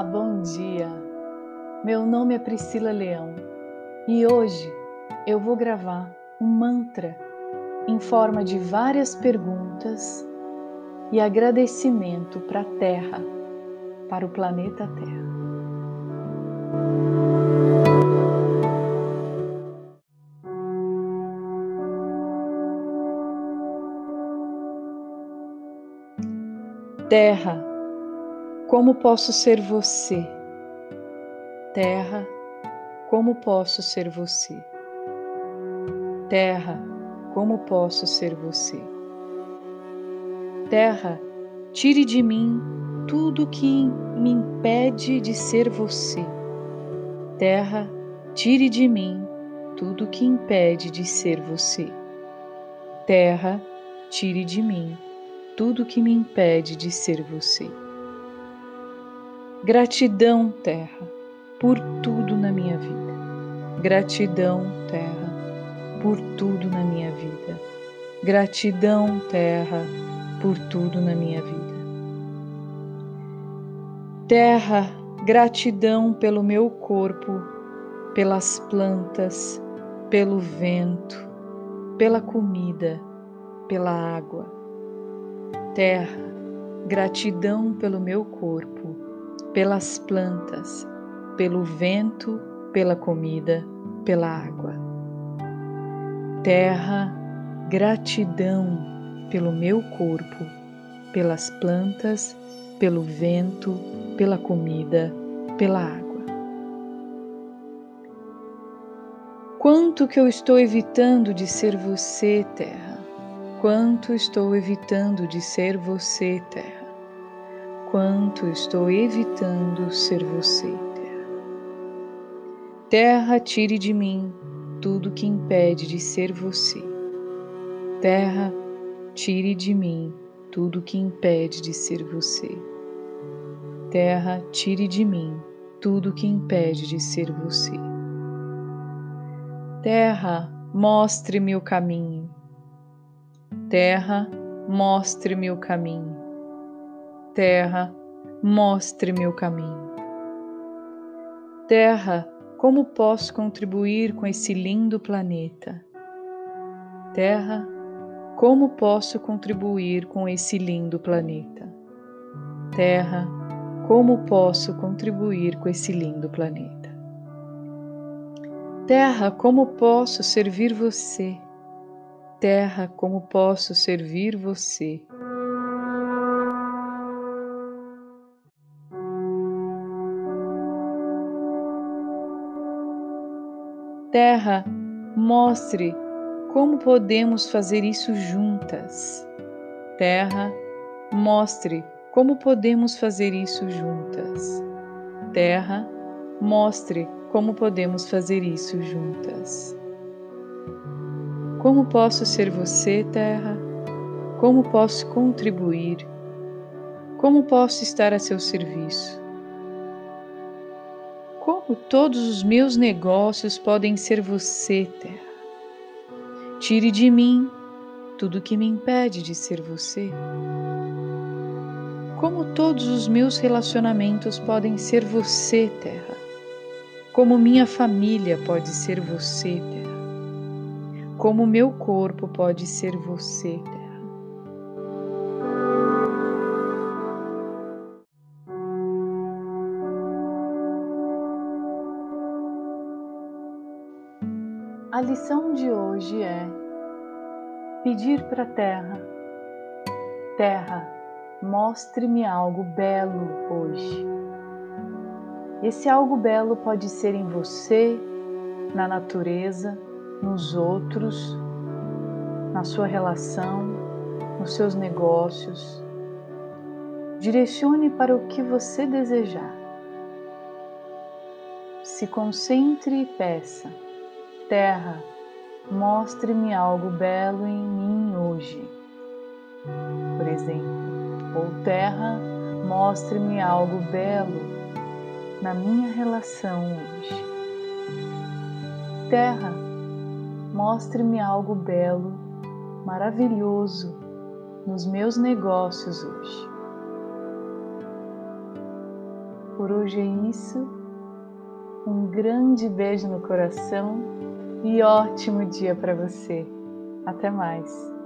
Olá, bom dia. Meu nome é Priscila Leão e hoje eu vou gravar um mantra em forma de várias perguntas e agradecimento para a Terra, para o planeta Terra. Terra, como posso ser você? Terra, como posso ser você? Terra, como posso ser você? Terra, tire de mim tudo que me impede de ser você. Terra, tire de mim tudo que impede de ser você. Terra, tire de mim tudo que me impede de ser você. Gratidão, Terra, por tudo na minha vida. Gratidão, Terra, por tudo na minha vida. Gratidão, Terra, por tudo na minha vida. Terra, gratidão pelo meu corpo, pelas plantas, pelo vento, pela comida, pela água. Terra, gratidão pelo meu corpo pelas plantas, pelo vento, pela comida, pela água. Terra, gratidão pelo meu corpo, pelas plantas, pelo vento, pela comida, pela água. Quanto que eu estou evitando de ser você, terra? Quanto estou evitando de ser você, terra? Quanto estou evitando ser você, terra. Terra, tire de mim tudo que impede de ser você. Terra, tire de mim tudo que impede de ser você. Terra, tire de mim tudo que impede de ser você. Terra, mostre-me o caminho. Terra, mostre-me o caminho Terra, mostre-me o caminho. Terra, como posso contribuir com esse lindo planeta? Terra, como posso contribuir com esse lindo planeta? Terra, como posso contribuir com esse lindo planeta? Terra, como posso servir você? Terra, como posso servir você? Terra, mostre como podemos fazer isso juntas. Terra, mostre como podemos fazer isso juntas. Terra, mostre como podemos fazer isso juntas. Como posso ser você, Terra? Como posso contribuir? Como posso estar a seu serviço? Como todos os meus negócios podem ser você, Terra. Tire de mim tudo que me impede de ser você. Como todos os meus relacionamentos podem ser você, Terra. Como minha família pode ser você, Terra. Como meu corpo pode ser você, Terra A lição de hoje é pedir para a Terra: Terra, mostre-me algo belo hoje. Esse algo belo pode ser em você, na natureza, nos outros, na sua relação, nos seus negócios. Direcione para o que você desejar. Se concentre e peça Terra, mostre-me algo belo em mim hoje. Por exemplo, ou Terra, mostre-me algo belo na minha relação hoje. Terra, mostre-me algo belo, maravilhoso nos meus negócios hoje. Por hoje é isso. Um grande beijo no coração e ótimo dia para você. Até mais.